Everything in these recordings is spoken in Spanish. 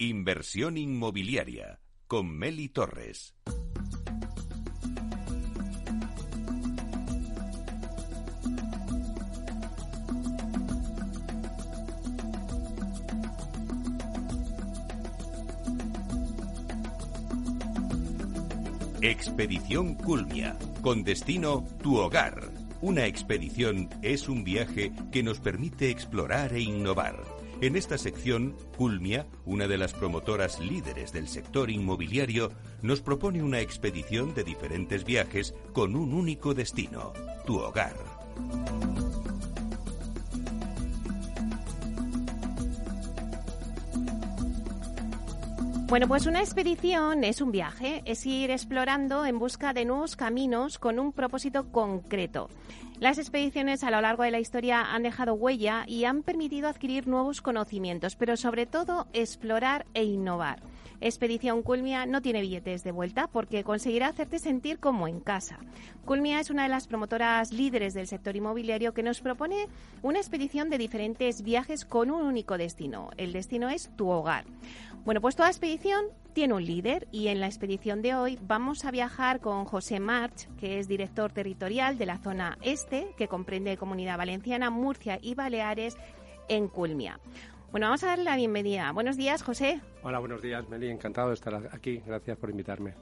Inversión inmobiliaria con Meli Torres. Expedición Culmia, con destino tu hogar. Una expedición es un viaje que nos permite explorar e innovar en esta sección, Culmia, una de las promotoras líderes del sector inmobiliario, nos propone una expedición de diferentes viajes con un único destino, tu hogar. Bueno, pues una expedición es un viaje, es ir explorando en busca de nuevos caminos con un propósito concreto. Las expediciones a lo largo de la historia han dejado huella y han permitido adquirir nuevos conocimientos, pero sobre todo explorar e innovar. Expedición Culmia no tiene billetes de vuelta porque conseguirá hacerte sentir como en casa. Culmia es una de las promotoras líderes del sector inmobiliario que nos propone una expedición de diferentes viajes con un único destino. El destino es tu hogar. Bueno, pues toda expedición tiene un líder y en la expedición de hoy vamos a viajar con José March, que es director territorial de la zona este, que comprende Comunidad Valenciana, Murcia y Baleares en Culmia. Bueno, vamos a darle la bienvenida. Buenos días, José. Hola, buenos días, Meli. Encantado de estar aquí. Gracias por invitarme.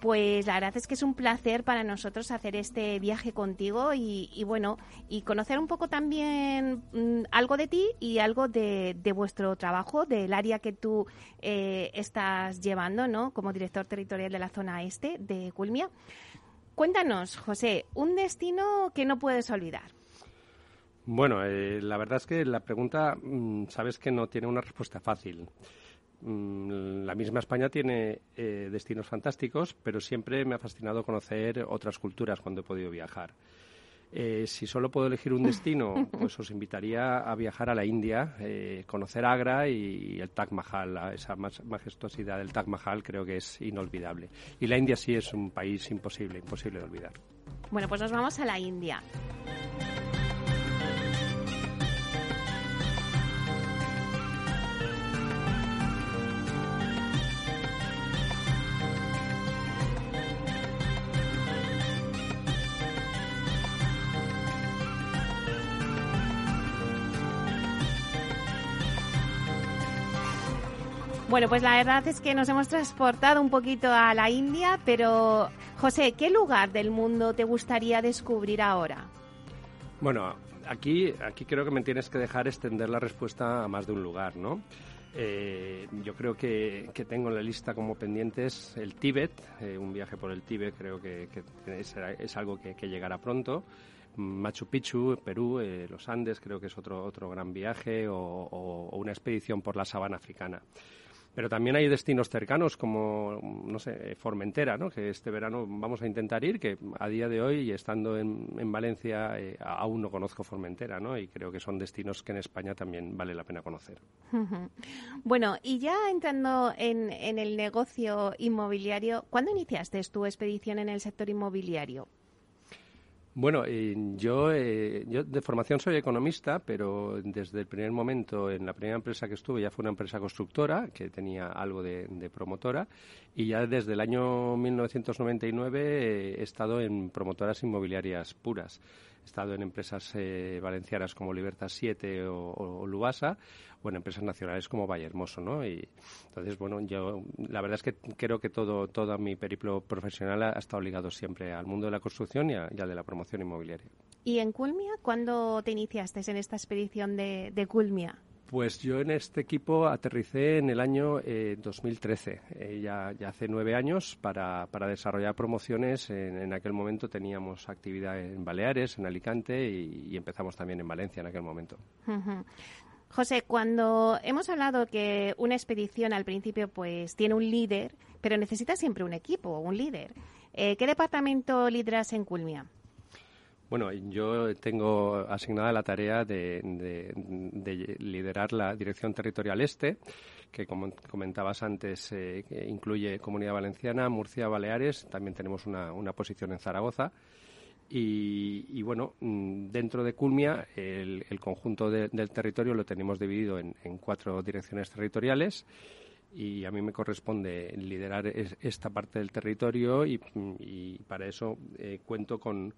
Pues la verdad es que es un placer para nosotros hacer este viaje contigo y, bueno, y conocer un poco también mm, algo de ti y algo de, vuestro trabajo, del área que tú eh, estás llevando, ¿no? Como director territorial de la zona este de Culmia. Cuéntanos, José, un destino que no puedes olvidar. Bueno, eh, la verdad es que la pregunta, mm, sabes que no tiene una respuesta fácil. Mm, la misma España tiene eh, destinos fantásticos, pero siempre me ha fascinado conocer otras culturas cuando he podido viajar. Eh, si solo puedo elegir un destino, pues os invitaría a viajar a la India, eh, conocer Agra y, el Taj Mahal. Esa majestuosidad del Taj Mahal creo que es inolvidable. Y la India sí es un país imposible, imposible de olvidar. Bueno, pues nos vamos a la India. Bueno, pues la verdad es que nos hemos transportado un poquito a la India, pero José, ¿qué lugar del mundo te gustaría descubrir ahora? Bueno, aquí, aquí creo que me tienes que dejar extender la respuesta a más de un lugar, ¿no? Eh, yo creo que, tengo en la lista como pendientes el Tíbet, eh, un viaje por el Tíbet creo que, es, algo que, llegará pronto. Machu Picchu, Perú, eh, los Andes creo que es otro, otro gran viaje o una expedición por la sabana africana. Pero también hay destinos cercanos como, no sé, Formentera, ¿no? que este verano vamos a intentar ir, que a día de hoy, estando en, en Valencia, eh, aún no conozco Formentera, ¿no? y creo que son destinos que en España también vale la pena conocer. Bueno, y ya entrando en, en el negocio inmobiliario, ¿cuándo iniciaste tu expedición en el sector inmobiliario? Bueno, eh, yo, eh, yo de formación soy economista, pero desde el primer momento, en la primera empresa que estuve, ya fue una empresa constructora que tenía algo de, promotora, y ya desde el año 1999 he estado en promotoras inmobiliarias puras. Estado en empresas eh, valencianas como Libertad 7 o, o, Lubasa o en empresas nacionales como Valle Hermoso, ¿no? Y entonces, bueno, yo la verdad es que creo que todo, todo mi periplo profesional ha, estado ligado siempre al mundo de la construcción y, al de la promoción inmobiliaria. ¿Y en Culmia? ¿Cuándo te iniciaste en esta expedición de, de Culmia? Pues yo en este equipo aterricé en el año 2013, eh, eh, ya, hace nueve años, para, para desarrollar promociones. En, aquel momento teníamos actividad en Baleares, en Alicante y, empezamos también en Valencia en aquel momento. José, cuando hemos hablado que una expedición al principio pues tiene un líder, pero necesita siempre un equipo, un líder. Eh, ¿Qué departamento lideras en Culmia? Bueno, yo tengo asignada la tarea de, liderar la Dirección Territorial Este, que como comentabas antes, eh, incluye Comunidad Valenciana, Murcia, Baleares, también tenemos una, posición en Zaragoza. Y, bueno, mm, dentro de Culmia, el, conjunto del territorio lo tenemos dividido en, cuatro direcciones territoriales y a mí me corresponde liderar esta parte del territorio y, para eso eh, cuento con,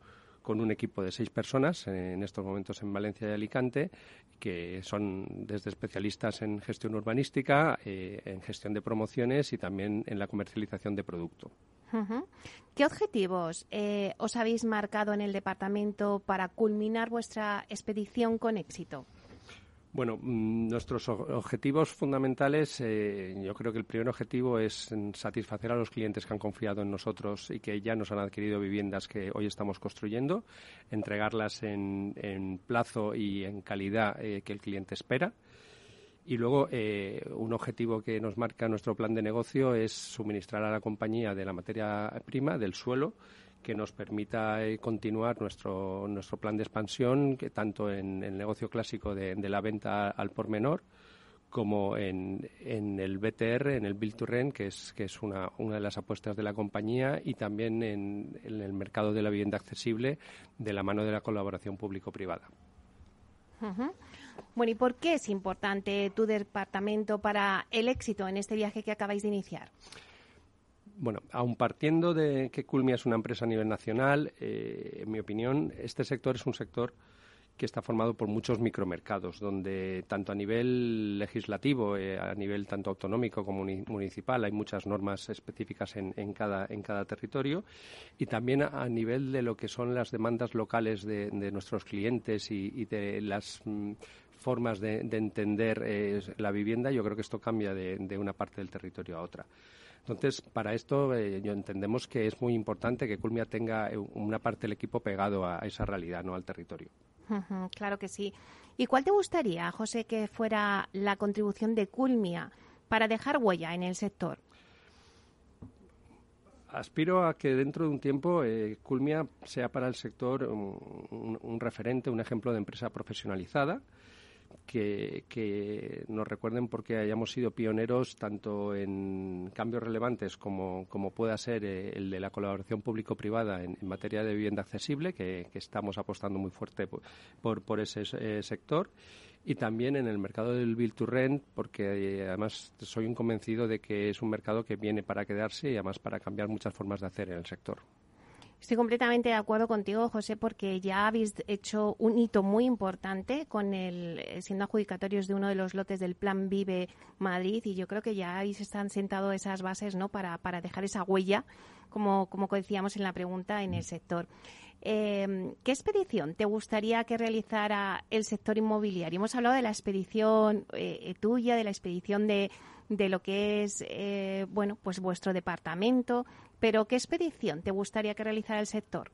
un equipo de seis personas en estos momentos en Valencia y Alicante, que son desde especialistas en gestión urbanística, eh, en gestión de promociones y también en la comercialización de producto. ¿Qué objetivos eh, os habéis marcado en el departamento para culminar vuestra expedición con éxito? Bueno, mm, nuestros objetivos fundamentales, eh, yo creo que el primer objetivo es satisfacer a los clientes que han confiado en nosotros y que ya nos han adquirido viviendas que hoy estamos construyendo, entregarlas en, plazo y en calidad eh, que el cliente espera. Y luego, eh, un objetivo que nos marca nuestro plan de negocio es suministrar a la compañía de la materia prima, del suelo, que nos permita eh, continuar nuestro, nuestro plan de expansión, que tanto en el negocio clásico de, la venta al por menor, como en, en, el BTR, en el Build to Rent, que es, que es una, una de las apuestas de la compañía, y también en, el mercado de la vivienda accesible de la mano de la colaboración público-privada. Bueno, ¿y por qué es importante tu departamento para el éxito en este viaje que acabáis de iniciar? Bueno, aun partiendo de que Culmia es una empresa a nivel nacional, eh, en mi opinión, este sector es un sector que está formado por muchos micromercados, donde tanto a nivel legislativo, eh, a nivel tanto autonómico como municipal, hay muchas normas específicas en, cada, en cada territorio, y también a, nivel de lo que son las demandas locales de, nuestros clientes y, de las mm, formas de, entender eh, la vivienda, yo creo que esto cambia de una parte del territorio a otra. Entonces, para esto eh, yo entendemos que es muy importante que Culmia tenga eh, una parte del equipo pegado a, esa realidad, no al territorio. claro que sí. ¿Y cuál te gustaría, José, que fuera la contribución de Culmia para dejar huella en el sector? aspiro a que dentro de un tiempo eh, Culmia sea para el sector un, referente, un ejemplo de empresa profesionalizada que, nos recuerden porque hayamos sido pioneros tanto en cambios relevantes como, pueda ser eh, el de la colaboración público-privada en, materia de vivienda accesible, que, estamos apostando muy fuerte por, por, ese eh, sector, y también en el mercado del Build to Rent, porque eh, además soy un convencido de que es un mercado que viene para quedarse y además para cambiar muchas formas de hacer en el sector. Estoy completamente de acuerdo contigo, José, porque ya habéis hecho un hito muy importante con el eh, siendo adjudicatorios de uno de los lotes del Plan Vive Madrid y yo creo que ya habéis están sentado esas bases, ¿no? Para, para dejar esa huella, como como decíamos en la pregunta en el sector. Eh, ¿Qué expedición te gustaría que realizara el sector inmobiliario? Hemos hablado de la expedición eh, tuya, de la expedición de, de lo que es eh, bueno pues vuestro departamento pero qué expedición te gustaría que realizara el sector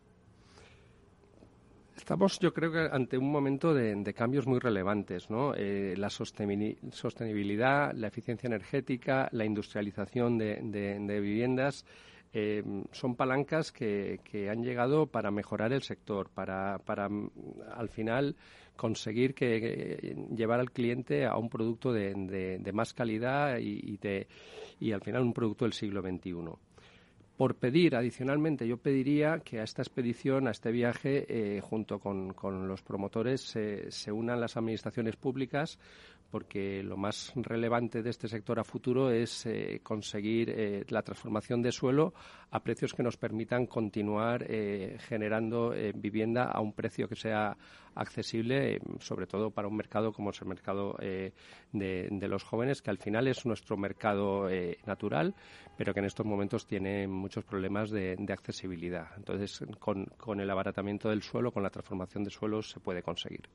Estamos, yo creo que ante un momento de, cambios muy relevantes, ¿no? Eh, la sostenibilidad, la eficiencia energética, la industrialización de, viviendas eh, son palancas que, han llegado para mejorar el sector, para, para al final conseguir que, llevar al cliente a un producto de, más calidad y al final un producto del siglo XXI. Por pedir, adicionalmente, yo pediría que a esta expedición, a este viaje, eh, junto con, los promotores, se unan las administraciones públicas porque lo más relevante de este sector a futuro es eh, conseguir eh, la transformación de suelo a precios que nos permitan continuar eh, generando vivienda a un precio que sea accesible, sobre todo para un mercado como es el mercado de, los jóvenes, que al final es nuestro mercado natural, pero que en estos momentos tiene muchos problemas de, accesibilidad. Entonces, con, con el abaratamiento del suelo, con la transformación de suelos, se puede conseguir.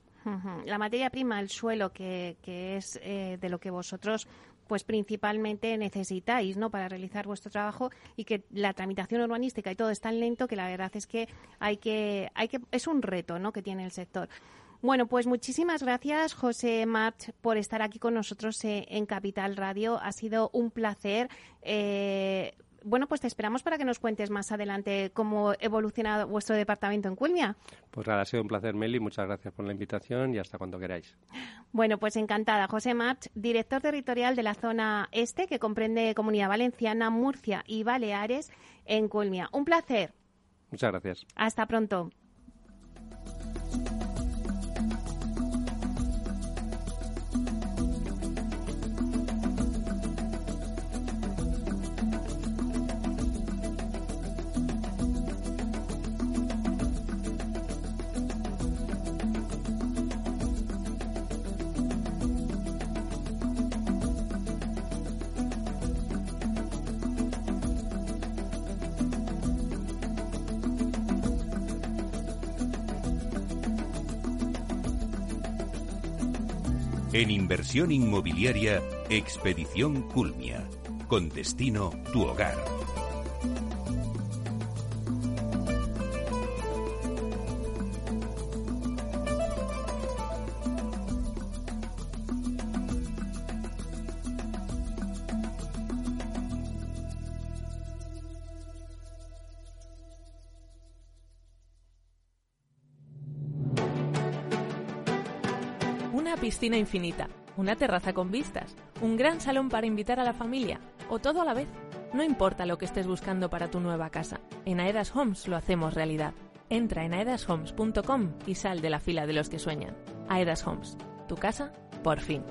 La materia prima, el suelo, que, que es eh, de lo que vosotros pues principalmente necesitáis no para realizar vuestro trabajo y que la tramitación urbanística y todo es tan lento que la verdad es que hay que hay que es un reto no que tiene el sector bueno, pues muchísimas gracias, José March, por estar aquí con nosotros eh, en Capital Radio. Ha sido un placer. Eh, bueno, pues te esperamos para que nos cuentes más adelante cómo evoluciona vuestro departamento en Culmia. Pues nada, ha sido un placer, Meli. Muchas gracias por la invitación y hasta cuando queráis. Bueno, pues encantada. José March, director territorial de la zona este, que comprende Comunidad Valenciana, Murcia y Baleares en Culmia. Un placer. Muchas gracias. Hasta pronto. En inversión inmobiliaria, Expedición Culmia. Con destino tu hogar. Infinita, una terraza con vistas, un gran salón para invitar a la familia o todo a la vez. No importa lo que estés buscando para tu nueva casa, en Aedas Homes lo hacemos realidad. Entra en aedashomes.com y sal de la fila de los que sueñan. Aedas Homes, tu casa, por fin.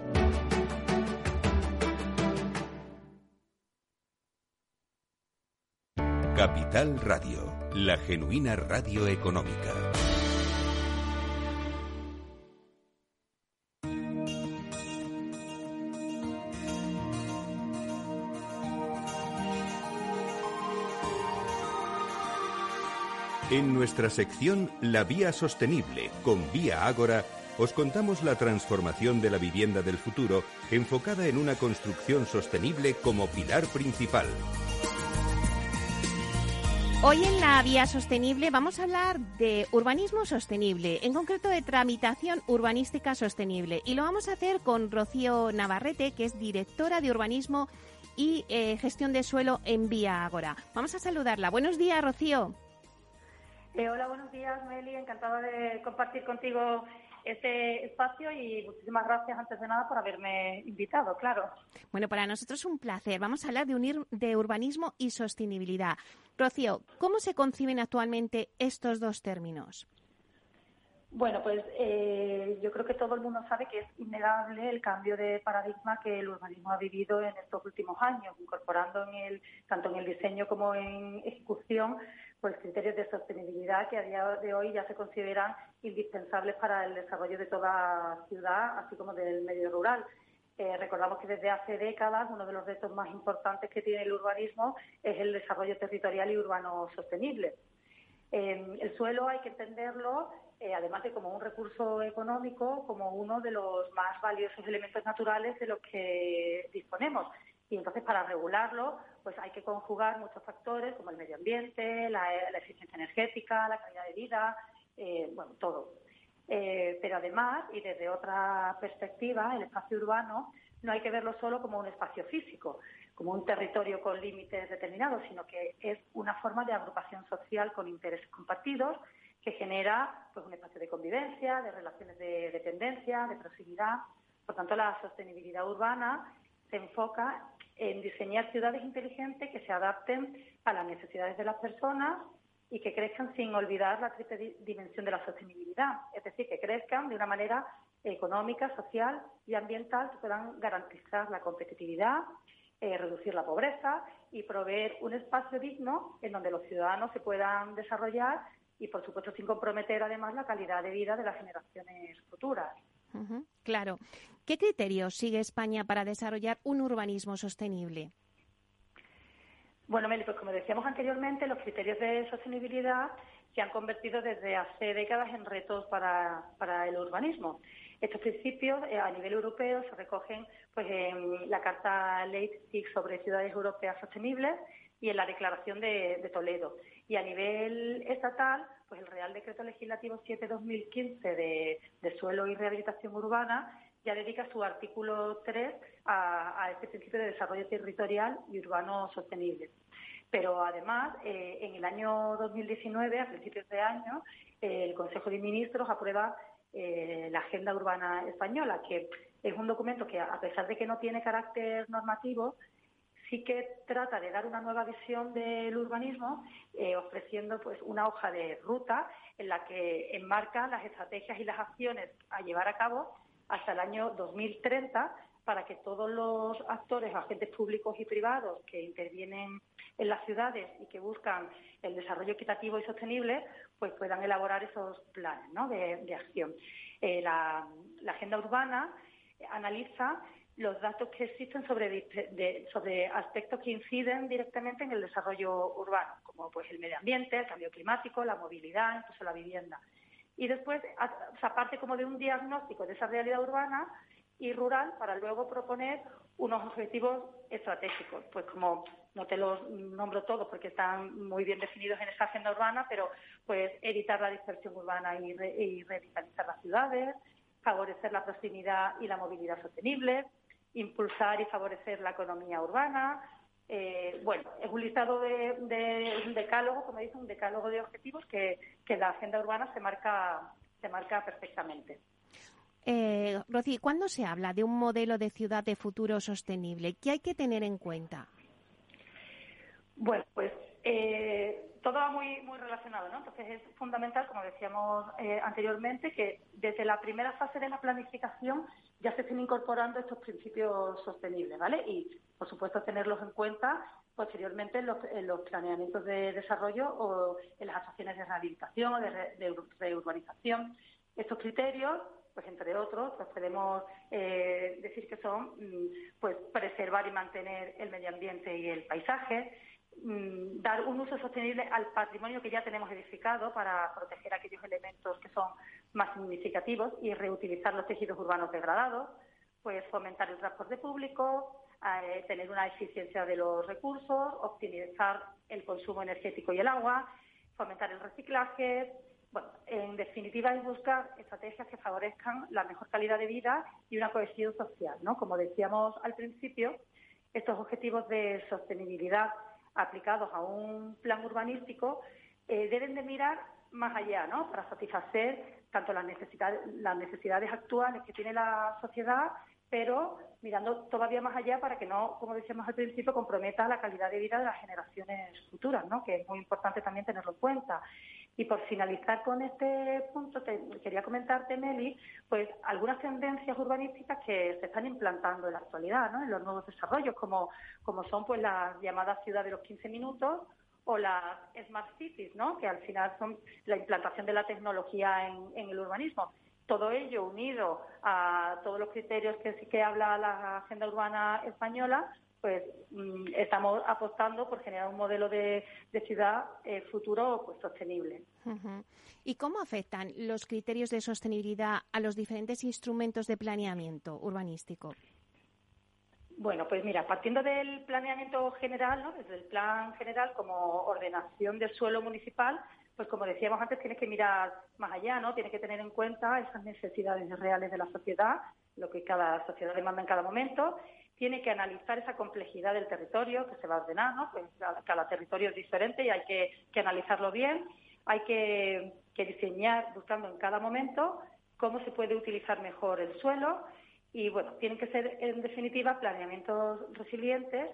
Capital Radio, la genuina radio económica. En nuestra sección La Vía Sostenible con Vía Ágora, os contamos la transformación de la vivienda del futuro enfocada en una construcción sostenible como pilar principal. Hoy en la Vía Sostenible vamos a hablar de urbanismo sostenible, en concreto de tramitación urbanística sostenible. Y lo vamos a hacer con Rocío Navarrete, que es directora de urbanismo y eh, gestión de suelo en Vía Ágora. Vamos a saludarla. Buenos días, Rocío. Eh, hola, buenos días, Meli. Encantada de compartir contigo este espacio y muchísimas gracias antes de nada por haberme invitado, claro. Bueno, para nosotros es un placer. Vamos a hablar de unir de urbanismo y sostenibilidad. Rocío, ¿cómo se conciben actualmente estos dos términos? Bueno, pues eh, yo creo que todo el mundo sabe que es innegable el cambio de paradigma que el urbanismo ha vivido en estos últimos años, incorporando en el, tanto en el diseño como en ejecución pues criterios de sostenibilidad que a día de hoy ya se consideran indispensables para el desarrollo de toda ciudad, así como del medio rural. Eh, recordamos que desde hace décadas uno de los retos más importantes que tiene el urbanismo es el desarrollo territorial y urbano sostenible. Eh, el suelo hay que entenderlo, eh, además de como un recurso económico, como uno de los más valiosos elementos naturales de los que disponemos y entonces para regularlo pues hay que conjugar muchos factores como el medio ambiente, la, eficiencia energética, la calidad de vida, eh, bueno, todo. Eh, pero además, y desde otra perspectiva, el espacio urbano no hay que verlo solo como un espacio físico, como un territorio con límites determinados, sino que es una forma de agrupación social con intereses compartidos que genera pues, un espacio de convivencia, de relaciones de dependencia, de proximidad. Por tanto, la sostenibilidad urbana se enfoca en diseñar ciudades inteligentes que se adapten a las necesidades de las personas y que crezcan sin olvidar la triple dimensión de la sostenibilidad, es decir, que crezcan de una manera económica, social y ambiental que puedan garantizar la competitividad, eh, reducir la pobreza y proveer un espacio digno en donde los ciudadanos se puedan desarrollar y, por supuesto, sin comprometer además la calidad de vida de las generaciones futuras. claro. ¿Qué criterios sigue España para desarrollar un urbanismo sostenible? Bueno, Meli, pues como decíamos anteriormente, los criterios de sostenibilidad se han convertido desde hace décadas en retos para, el urbanismo. Estos principios eh, a nivel europeo se recogen pues, en la Carta Leipzig sobre ciudades europeas sostenibles y en la Declaración de, Toledo. Y a nivel estatal, pues el Real Decreto Legislativo 7-2015 de, de Suelo y Rehabilitación Urbana ya dedica su artículo 3 a, este principio de desarrollo territorial y urbano sostenible. Pero además, eh, en el año 2019, a principios de año, el Consejo de Ministros aprueba eh, la Agenda Urbana Española, que es un documento que, a pesar de que no tiene carácter normativo, sí que trata de dar una nueva visión del urbanismo, eh, ofreciendo pues una hoja de ruta en la que enmarca las estrategias y las acciones a llevar a cabo hasta el año 2030 para que todos los actores, agentes públicos y privados que intervienen en las ciudades y que buscan el desarrollo equitativo y sostenible, pues puedan elaborar esos planes de, acción. Eh, la, agenda urbana analiza los datos que existen sobre, aspectos que inciden directamente en el desarrollo urbano, como pues el medio ambiente, el cambio climático, la movilidad, incluso la vivienda y después, aparte como de un diagnóstico de esa realidad urbana, y rural para luego proponer unos objetivos estratégicos. Pues como no te los nombro todos porque están muy bien definidos en esa agenda urbana, pero pues evitar la dispersión urbana y, revitalizar las ciudades, favorecer la proximidad y la movilidad sostenible, impulsar y favorecer la economía urbana. Eh, bueno, es un listado de, un decálogo, como dice, un decálogo de objetivos que, que la agenda urbana se marca, se marca perfectamente. Eh, Rocío, ¿cuándo se habla de un modelo de ciudad de futuro sostenible? ¿Qué hay que tener en cuenta? Bueno, pues eh, todo va muy, muy relacionado, ¿no? Entonces es fundamental, como decíamos eh, anteriormente, que desde la primera fase de la planificación ya se estén incorporando estos principios sostenibles, ¿vale? Y, por supuesto, tenerlos en cuenta posteriormente en los, planeamientos de desarrollo o en las acciones de rehabilitación o de, de reurbanización. Estos criterios pues entre otros, pues podemos eh, decir que son mm, pues preservar y mantener el medio ambiente y el paisaje, Mm, dar un uso sostenible al patrimonio que ya tenemos edificado para proteger aquellos elementos que son más significativos y reutilizar los tejidos urbanos degradados, pues fomentar el transporte público, eh, tener una eficiencia de los recursos, optimizar el consumo energético y el agua, fomentar el reciclaje. Bueno, en definitiva es buscar estrategias que favorezcan la mejor calidad de vida y una cohesión social, ¿no? Como decíamos al principio, estos objetivos de sostenibilidad aplicados a un plan urbanístico eh, deben de mirar más allá, ¿no? Para satisfacer tanto las necesidades, las necesidades actuales que tiene la sociedad, pero mirando todavía más allá para que no, como decíamos al principio, comprometa la calidad de vida de las generaciones futuras, ¿no? Que es muy importante también tenerlo en cuenta. Y por finalizar con este punto, te, quería comentarte, Meli, pues algunas tendencias urbanísticas que se están implantando en la actualidad, ¿no? en los nuevos desarrollos, como, como son pues las llamadas ciudades de los 15 minutos o las Smart Cities, ¿no? que al final son la implantación de la tecnología en, en el urbanismo. Todo ello unido a todos los criterios que que habla la agenda urbana española, pues mm, estamos apostando por generar un modelo de, ciudad eh, futuro pues, sostenible. ¿Y cómo afectan los criterios de sostenibilidad a los diferentes instrumentos de planeamiento urbanístico? Bueno, pues mira, partiendo del planeamiento general, ¿no? desde el plan general como ordenación del suelo municipal, pues como decíamos antes, tiene que mirar más allá, ¿no? Tiene que tener en cuenta esas necesidades reales de la sociedad, lo que cada sociedad demanda en cada momento tiene que analizar esa complejidad del territorio que se va a ordenar. Pues cada, territorio es diferente y hay que, analizarlo bien. Hay que, diseñar, buscando en cada momento, cómo se puede utilizar mejor el suelo. Y bueno, tienen que ser, en definitiva, planeamientos resilientes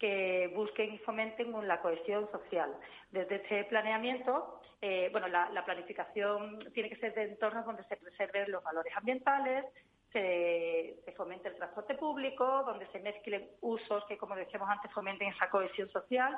que busquen y fomenten la cohesión social. Desde este planeamiento, eh, bueno, la, planificación tiene que ser de entornos donde se preserven los valores ambientales, se, fomente el transporte público, donde se mezclen usos que, como decíamos antes, fomenten esa cohesión social.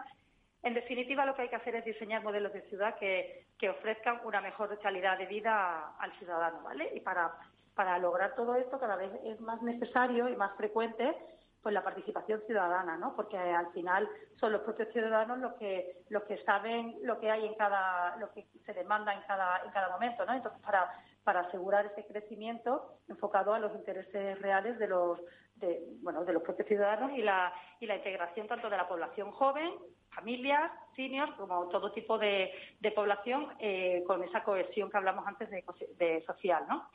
En definitiva, lo que hay que hacer es diseñar modelos de ciudad que, ofrezcan una mejor calidad de vida al ciudadano, ¿vale? Y para, para lograr todo esto cada vez es más necesario y más frecuente pues la participación ciudadana, ¿no? Porque al final son los propios ciudadanos los que los que saben lo que hay en cada lo que se demanda en cada en cada momento, ¿no? Entonces para para asegurar ese crecimiento enfocado a los intereses reales de los de, bueno de los propios ciudadanos y la y la integración tanto de la población joven familias seniors como todo tipo de, de población eh, con esa cohesión que hablamos antes de, social no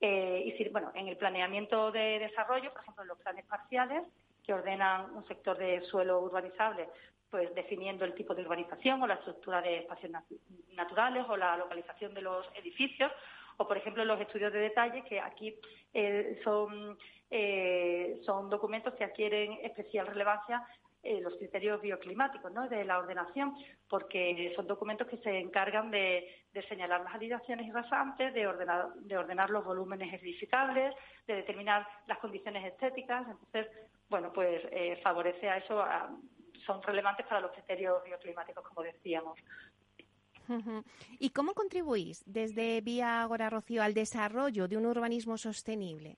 eh, y si, bueno en el planeamiento de desarrollo por ejemplo en los planes parciales que ordenan un sector de suelo urbanizable pues definiendo el tipo de urbanización o la estructura de espacios naturales o la localización de los edificios o por ejemplo los estudios de detalle, que aquí eh, son, eh, documentos que adquieren especial relevancia en los criterios bioclimáticos ¿no? de la ordenación, porque son documentos que se encargan de, señalar las alineaciones rasantes, de ordenar, de ordenar los volúmenes edificables, de determinar las condiciones estéticas. Entonces, bueno, pues eh, favorece a eso, son relevantes para los criterios bioclimáticos, como decíamos. ¿Y cómo contribuís desde Vía Agora Rocío al desarrollo de un urbanismo sostenible?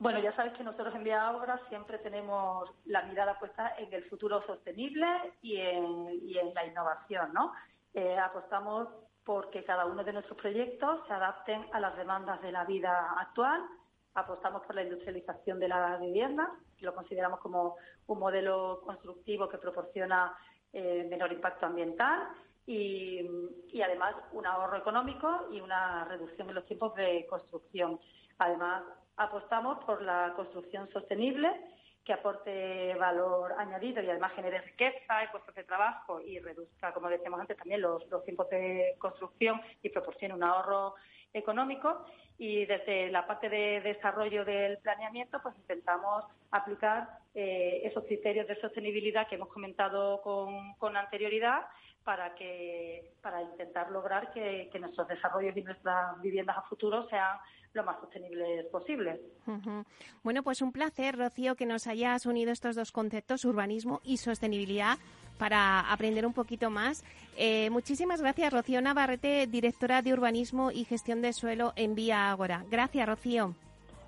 Bueno, ya sabes que nosotros en Vía Agora siempre tenemos la mirada puesta en el futuro sostenible y en, la innovación, ¿no? Eh, apostamos por que cada uno de nuestros proyectos se adapten a las demandas de la vida actual, apostamos por la industrialización de la vivienda, lo consideramos como un modelo constructivo que proporciona eh, menor impacto ambiental y, además un ahorro económico y una reducción en los tiempos de construcción. Además, apostamos por la construcción sostenible que aporte valor añadido y además genere riqueza y puestos de trabajo y reduzca, como decíamos antes, también los, tiempos de construcción y proporcione un ahorro económico. Y desde la parte de desarrollo del planeamiento, pues intentamos aplicar eh, esos criterios de sostenibilidad que hemos comentado con, con anterioridad para que para intentar lograr que, nuestros desarrollos y nuestras viviendas a futuro sean lo más sostenibles posible. Bueno, pues un placer, Rocío, que nos hayas unido estos dos conceptos, urbanismo y sostenibilidad, para aprender un poquito más. Eh, muchísimas gracias, Rocío Navarrete, directora de Urbanismo y Gestión de Suelo en Vía Ágora. Gracias, Rocío.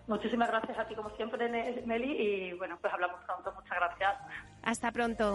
Muchísimas gracias a ti, como siempre, Meli, y bueno, pues hablamos pronto. Muchas gracias. Hasta pronto.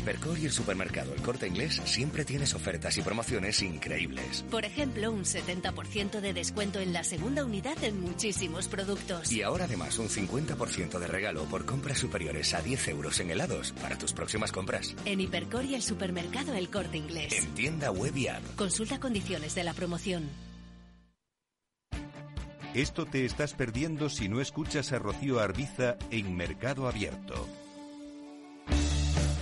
Hipercor y el supermercado El Corte Inglés siempre tienes ofertas y promociones increíbles. Por ejemplo, un 70% de descuento en la segunda unidad en muchísimos productos. Y ahora además un 50% de regalo por compras superiores a 10 euros en helados para tus próximas compras. En Hipercor y el supermercado El Corte Inglés. En tienda web y app. Consulta condiciones de la promoción. Esto te estás perdiendo si no escuchas a Rocío Arbiza en Mercado Abierto.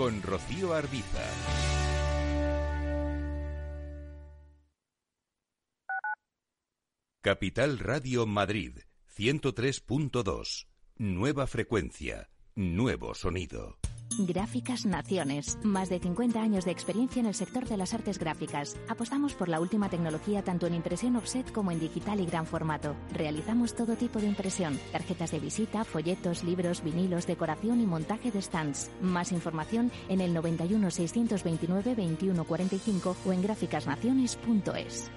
con Rocío Arbiza. Capital Radio Madrid 103.2. Nueva frecuencia, nuevo sonido. Gráficas Naciones. Más de 50 años de experiencia en el sector de las artes gráficas. Apostamos por la última tecnología tanto en impresión offset como en digital y gran formato. Realizamos todo tipo de impresión. Tarjetas de visita, folletos, libros, vinilos, decoración y montaje de stands. Más información en el 91 629 2145 o en gráficasnaciones.es.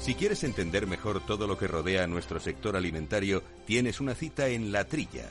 Si quieres entender mejor todo lo que rodea a nuestro sector alimentario, tienes una cita en La Trilla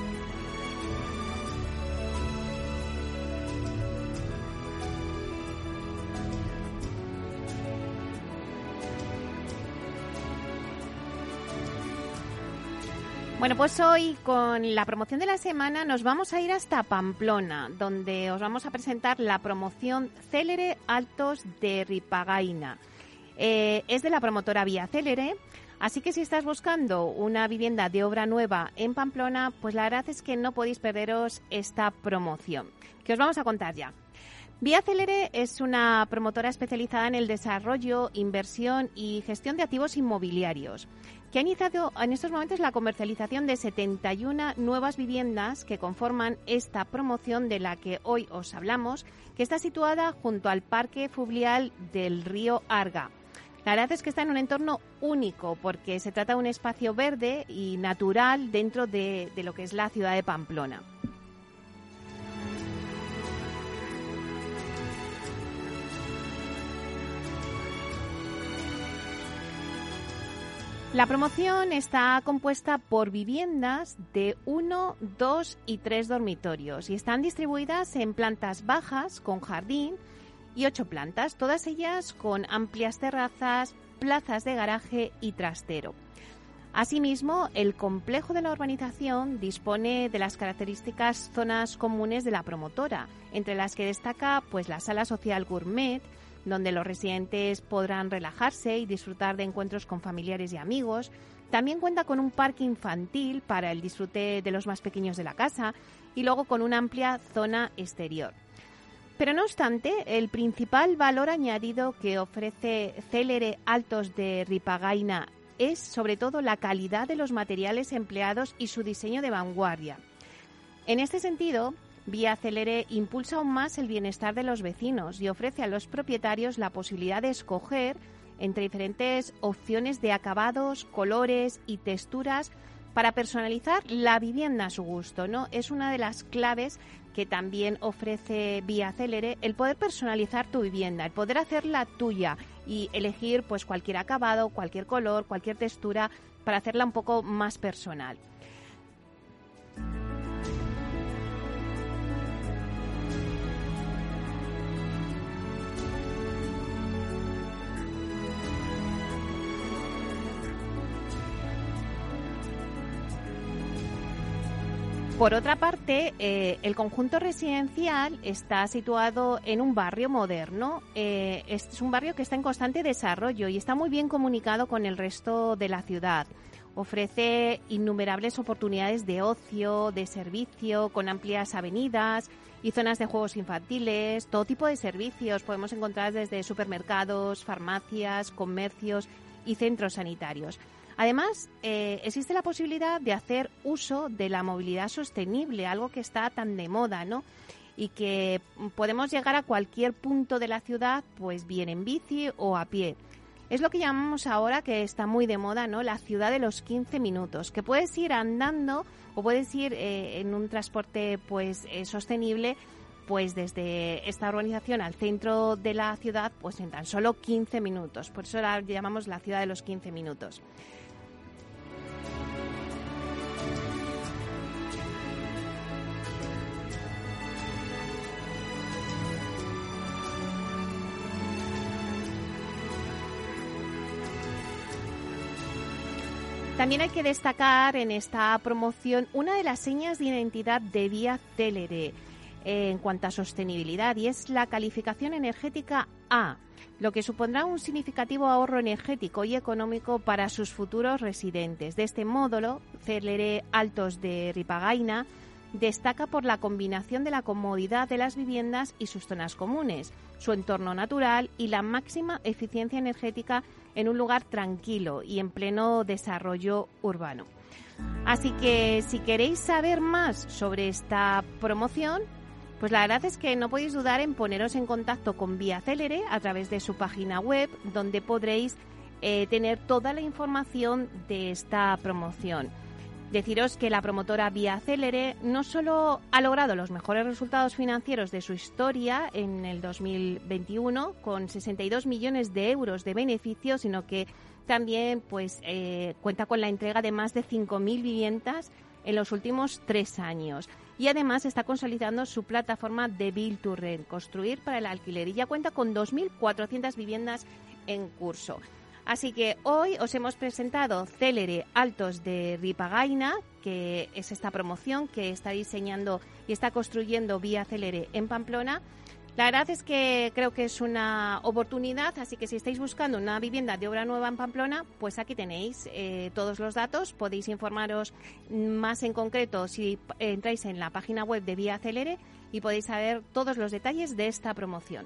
Bueno, pues hoy con la promoción de la semana nos vamos a ir hasta Pamplona, donde os vamos a presentar la promoción Célere Altos de Ripagaina. Eh, es de la promotora Vía Célere, así que si estás buscando una vivienda de obra nueva en Pamplona, pues la verdad es que no podéis perderos esta promoción, que os vamos a contar ya. Vía Célere es una promotora especializada en el desarrollo, inversión y gestión de activos inmobiliarios que ha iniciado en estos momentos la comercialización de 71 nuevas viviendas que conforman esta promoción de la que hoy os hablamos, que está situada junto al Parque Fluvial del río Arga. La verdad es que está en un entorno único porque se trata de un espacio verde y natural dentro de, de lo que es la ciudad de Pamplona. La promoción está compuesta por viviendas de uno, dos y tres dormitorios y están distribuidas en plantas bajas con jardín y ocho plantas, todas ellas con amplias terrazas, plazas de garaje y trastero. Asimismo, el complejo de la urbanización dispone de las características zonas comunes de la promotora, entre las que destaca pues la sala social gourmet, donde los residentes podrán relajarse y disfrutar de encuentros con familiares y amigos. También cuenta con un parque infantil para el disfrute de los más pequeños de la casa y luego con una amplia zona exterior. Pero no obstante, el principal valor añadido que ofrece Célere Altos de Ripagaina es sobre todo la calidad de los materiales empleados y su diseño de vanguardia. En este sentido, Vía Celere impulsa aún más el bienestar de los vecinos y ofrece a los propietarios la posibilidad de escoger entre diferentes opciones de acabados, colores y texturas para personalizar la vivienda a su gusto, ¿no? Es una de las claves que también ofrece Vía Celere el poder personalizar tu vivienda, el poder hacerla tuya y elegir pues cualquier acabado, cualquier color, cualquier textura para hacerla un poco más personal. Por otra parte, eh, el conjunto residencial está situado en un barrio moderno. Eh, es un barrio que está en constante desarrollo y está muy bien comunicado con el resto de la ciudad. Ofrece innumerables oportunidades de ocio, de servicio, con amplias avenidas y zonas de juegos infantiles, todo tipo de servicios. Podemos encontrar desde supermercados, farmacias, comercios y centros sanitarios. Además, eh, existe la posibilidad de hacer uso de la movilidad sostenible, algo que está tan de moda, ¿no? Y que podemos llegar a cualquier punto de la ciudad, pues bien en bici o a pie. Es lo que llamamos ahora, que está muy de moda, ¿no? La ciudad de los 15 minutos, que puedes ir andando o puedes ir eh, en un transporte pues eh, sostenible pues desde esta urbanización al centro de la ciudad pues en tan solo 15 minutos. Por eso la llamamos la ciudad de los 15 minutos. También hay que destacar en esta promoción una de las señas de identidad de Vía Célere en cuanto a sostenibilidad y es la calificación energética A, lo que supondrá un significativo ahorro energético y económico para sus futuros residentes. De este módulo, Célere Altos de Ripagaina destaca por la combinación de la comodidad de las viviendas y sus zonas comunes, su entorno natural y la máxima eficiencia energética en un lugar tranquilo y en pleno desarrollo urbano. Así que si queréis saber más sobre esta promoción, pues la verdad es que no podéis dudar en poneros en contacto con Vía Célere a través de su página web, donde podréis eh, tener toda la información de esta promoción. Deciros que la promotora Vía Célere no solo ha logrado los mejores resultados financieros de su historia en el 2021, con 62 millones de euros de beneficios, sino que también pues, eh, cuenta con la entrega de más de 5.000 viviendas en los últimos tres años. Y además está consolidando su plataforma de Build to Rent, construir para el alquiler. Y ya cuenta con 2.400 viviendas en curso. Así que hoy os hemos presentado Célere Altos de Ripagaina, que es esta promoción que está diseñando y está construyendo Vía Célere en Pamplona. La verdad es que creo que es una oportunidad, así que si estáis buscando una vivienda de obra nueva en Pamplona, pues aquí tenéis eh, todos los datos. Podéis informaros más en concreto si entráis en la página web de Vía Celere y podéis saber todos los detalles de esta promoción.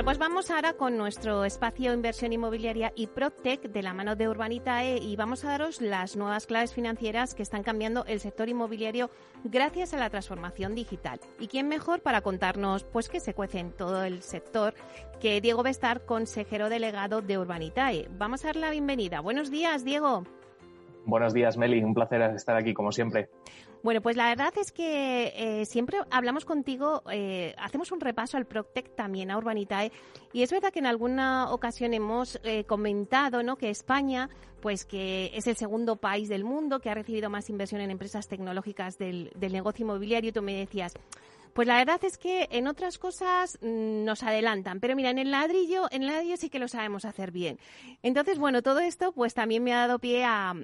Bueno, pues vamos ahora con nuestro espacio inversión inmobiliaria y PropTech de la mano de Urbanitae y vamos a daros las nuevas claves financieras que están cambiando el sector inmobiliario gracias a la transformación digital. ¿Y quién mejor para contarnos pues qué se cuece en todo el sector que Diego Bestar, consejero delegado de Urbanitae? Vamos a dar la bienvenida. Buenos días, Diego. Buenos días, Meli. Un placer estar aquí, como siempre. Bueno, pues la verdad es que eh, siempre hablamos contigo, eh, hacemos un repaso al Proctec también a Urbanitae y es verdad que en alguna ocasión hemos eh, comentado ¿no? que España pues que es el segundo país del mundo que ha recibido más inversión en empresas tecnológicas del, del negocio inmobiliario tú me decías, pues la verdad es que en otras cosas mm, nos adelantan, pero mira, en el ladrillo, en el ladrillo sí que lo sabemos hacer bien. Entonces, bueno, todo esto pues también me ha dado pie a,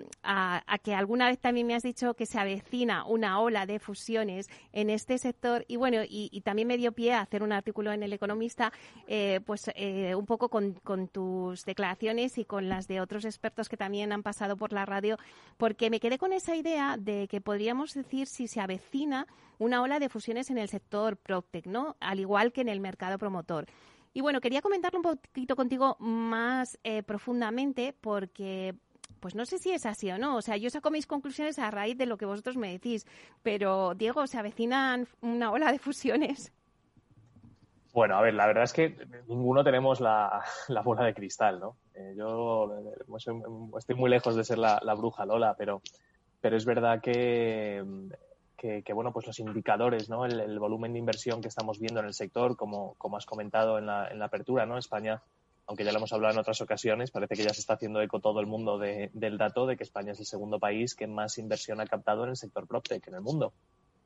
que alguna vez también me has dicho que se avecina una ola de fusiones en este sector y bueno, y, también me dio pie a hacer un artículo en El Economista, eh, pues eh, un poco con, con tus declaraciones y con las de otros expertos que también han pasado por la radio, porque me quedé con esa idea de que podríamos decir si se avecina una ola de fusiones en el sector Proctec, ¿no? Al igual que en el mercado promotor. Y bueno, quería comentarlo un poquito contigo más eh, profundamente porque pues no sé si es así o no. O sea, yo saco mis conclusiones a raíz de lo que vosotros me decís. Pero, Diego, ¿se avecinan una ola de fusiones? Bueno, a ver, la verdad es que ninguno tenemos la, bola de cristal, ¿no? Eh, yo pues, estoy muy lejos de ser la, la bruja Lola, pero, pero es verdad que que, bueno, pues los indicadores, ¿no? El, volumen de inversión que estamos viendo en el sector, como, como has comentado en la, en la apertura, ¿no? España, aunque ya lo hemos hablado en otras ocasiones, parece que ya se está haciendo eco todo el mundo del dato de que España es el segundo país que más inversión ha captado en el sector PropTech en el mundo.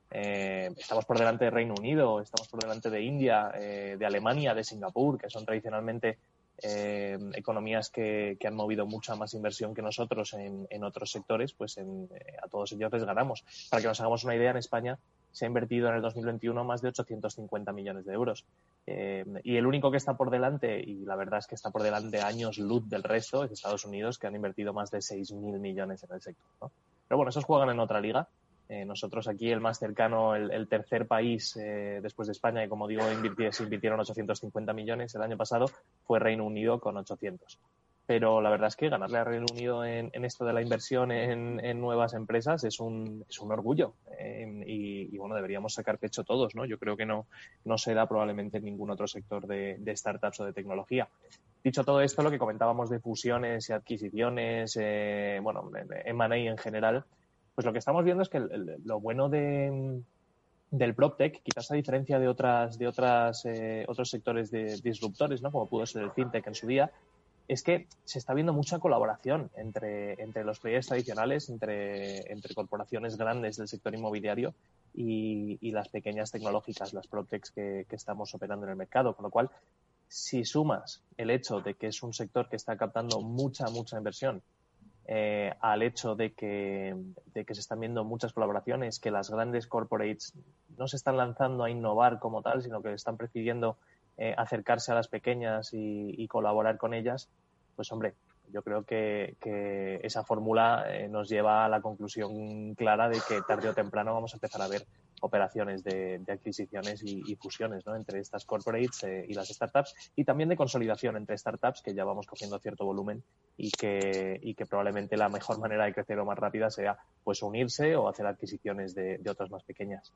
Eh, estamos por delante de Reino Unido, estamos por delante de India, eh, de Alemania, de Singapur, que son tradicionalmente eh, economías que, han movido mucha más inversión que nosotros en, otros sectores, pues en, eh, a todos ellos les ganamos. Para que nos hagamos una idea, en España se ha invertido en el 2021 más de 850 millones de euros. Eh, y el único que está por delante, y la verdad es que está por delante años luz del resto, es Estados Unidos, que han invertido más de 6.000 millones en el sector. Pero bueno, esos juegan en otra liga eh, nosotros aquí, el más cercano, el, tercer país eh, después de España, y como digo, se invirtieron 850 millones el año pasado, fue Reino Unido con 800. Pero la verdad es que ganarle a Reino Unido en, esto de la inversión en, nuevas empresas es un, es un orgullo. Eh, y, bueno, deberíamos sacar pecho todos, ¿no? Yo creo que no, no se da probablemente en ningún otro sector de, de startups o de tecnología. Dicho todo esto, lo que comentábamos de fusiones y adquisiciones, bueno, M&A en general, pues lo que estamos viendo es que lo bueno de, del PropTech, quizás a diferencia de otras de otras eh, otros sectores de disruptores, como pudo ser el fintech en su día, es que se está viendo mucha colaboración entre, los players tradicionales, entre, entre corporaciones grandes del sector inmobiliario y, las pequeñas tecnológicas, las PropTechs que, que estamos operando en el mercado. Con lo cual, si sumas el hecho de que es un sector que está captando mucha, mucha inversión, eh, al hecho de que, se están viendo muchas colaboraciones, que las grandes corporates no se están lanzando a innovar como tal, sino que están prefiriendo eh, acercarse a las pequeñas y, y, colaborar con ellas, pues hombre, yo creo que, que esa fórmula eh, nos lleva a la conclusión clara de que tarde o temprano vamos a empezar a ver operaciones de, de adquisiciones y, fusiones ¿no? entre estas corporates eh, y las startups y también de consolidación entre startups que ya vamos cogiendo cierto volumen y que, y que probablemente la mejor manera de crecer o más rápida sea pues unirse o hacer adquisiciones de, otras más pequeñas.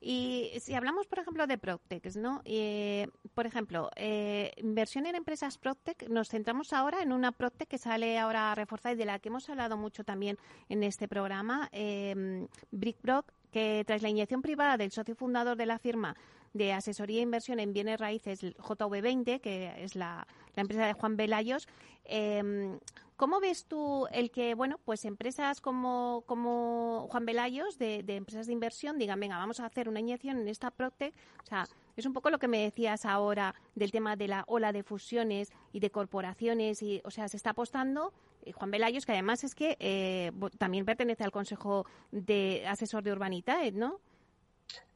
Y si hablamos, por ejemplo, de Proctec, ¿no? Eh, por ejemplo, eh, inversión en empresas Proctec, nos centramos ahora en una Proctec que sale ahora reforzada y de la que hemos hablado mucho también en este programa, eh, BrickBrock, que tras la inyección privada del socio fundador de la firma de asesoría e inversión en bienes raíces JV20, que es la, la empresa de Juan Velayos, eh, ¿Cómo ves tú el que, bueno, pues empresas como, como Juan Velayos, de, de, empresas de inversión, digan, venga, vamos a hacer una inyección en esta Proctec? O sea, es un poco lo que me decías ahora del tema de la ola de fusiones y de corporaciones, y, o sea, se está apostando. Eh, Juan Velayos, que además es que eh, también pertenece al Consejo de Asesor de Urbanitae, ¿no?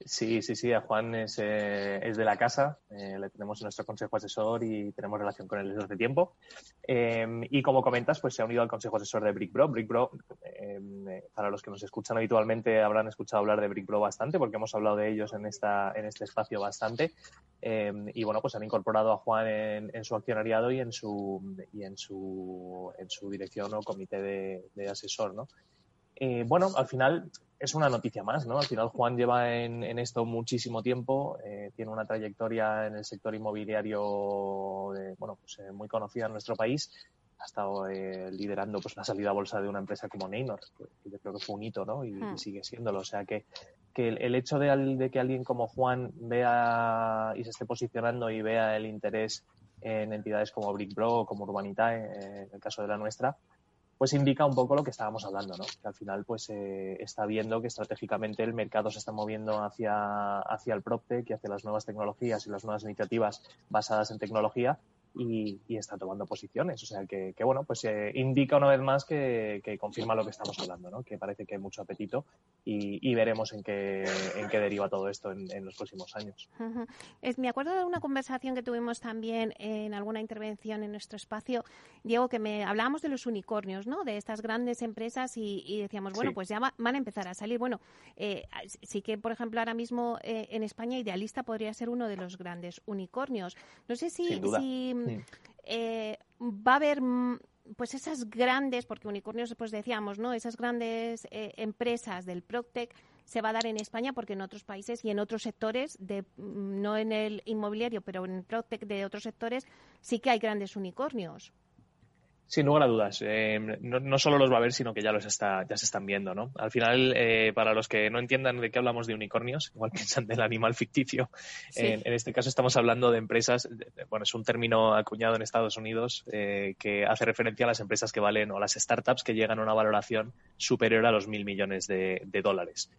Sí, sí, sí, a Juan es, eh, es de la casa, eh, le tenemos en nuestro consejo asesor y tenemos relación con él desde hace tiempo. Eh, y como comentas, pues se ha unido al consejo asesor de BrickBro. BrickBro, para los que nos escuchan habitualmente, habrán escuchado hablar de BrickBro bastante, porque hemos hablado de ellos en, esta, en este espacio bastante. y bueno, pues han incorporado a Juan en, en, su accionariado y en su, y en su, en su dirección o comité de, de asesor, ¿no? bueno, al final es una noticia más, ¿no? Al final Juan lleva en, en esto muchísimo tiempo, eh, tiene una trayectoria en el sector inmobiliario, de, bueno, pues eh, muy conocida en nuestro país. Ha estado eh, liderando pues la salida a bolsa de una empresa como Neynor, que yo creo que fue un hito, ¿no? Y, hmm. y sigue siéndolo. O sea que, que el, el hecho de, de, que alguien como Juan vea y se esté posicionando y vea el interés en entidades como BrickBro o como Urbanitae, en el caso de la nuestra, pues indica un poco lo que estábamos hablando, ¿no? Que al final pues eh, está viendo que estratégicamente el mercado se está moviendo hacia, hacia el PropTech y hacia las nuevas tecnologías y las nuevas iniciativas basadas en tecnología y, y está tomando posiciones. O sea que, que bueno, pues eh, indica una vez más que, que, confirma lo que estamos hablando, ¿no? Que parece que hay mucho apetito y, y veremos en qué, en qué deriva todo esto en, en los próximos años. Uh -huh. es, me acuerdo de una conversación que tuvimos también en alguna intervención en nuestro espacio, Diego, que me hablábamos de los unicornios, ¿no? De estas grandes empresas y, y decíamos, bueno, sí. pues ya va, van a empezar a salir. Bueno, eh, sí que, por ejemplo, ahora mismo eh, en España Idealista podría ser uno de los grandes unicornios. No sé si, si eh, va a haber pues esas grandes, porque unicornios pues decíamos, ¿no? Esas grandes eh, empresas del Proctec se va a dar en España porque en otros países y en otros sectores, de, no en el inmobiliario, pero en el de otros sectores, sí que hay grandes unicornios. Sin lugar a dudas. Eh, no, no, solo los va a ver, sino que ya los está, ya se están viendo, ¿no? Al final, eh, para los que no entiendan de qué hablamos de unicornios, igual piensan del animal ficticio. Sí. En, en, este caso estamos hablando de empresas, bueno, es un término acuñado en Estados Unidos eh, que hace referencia a las empresas que valen o las startups que llegan a una valoración superior a los mil millones de, de dólares.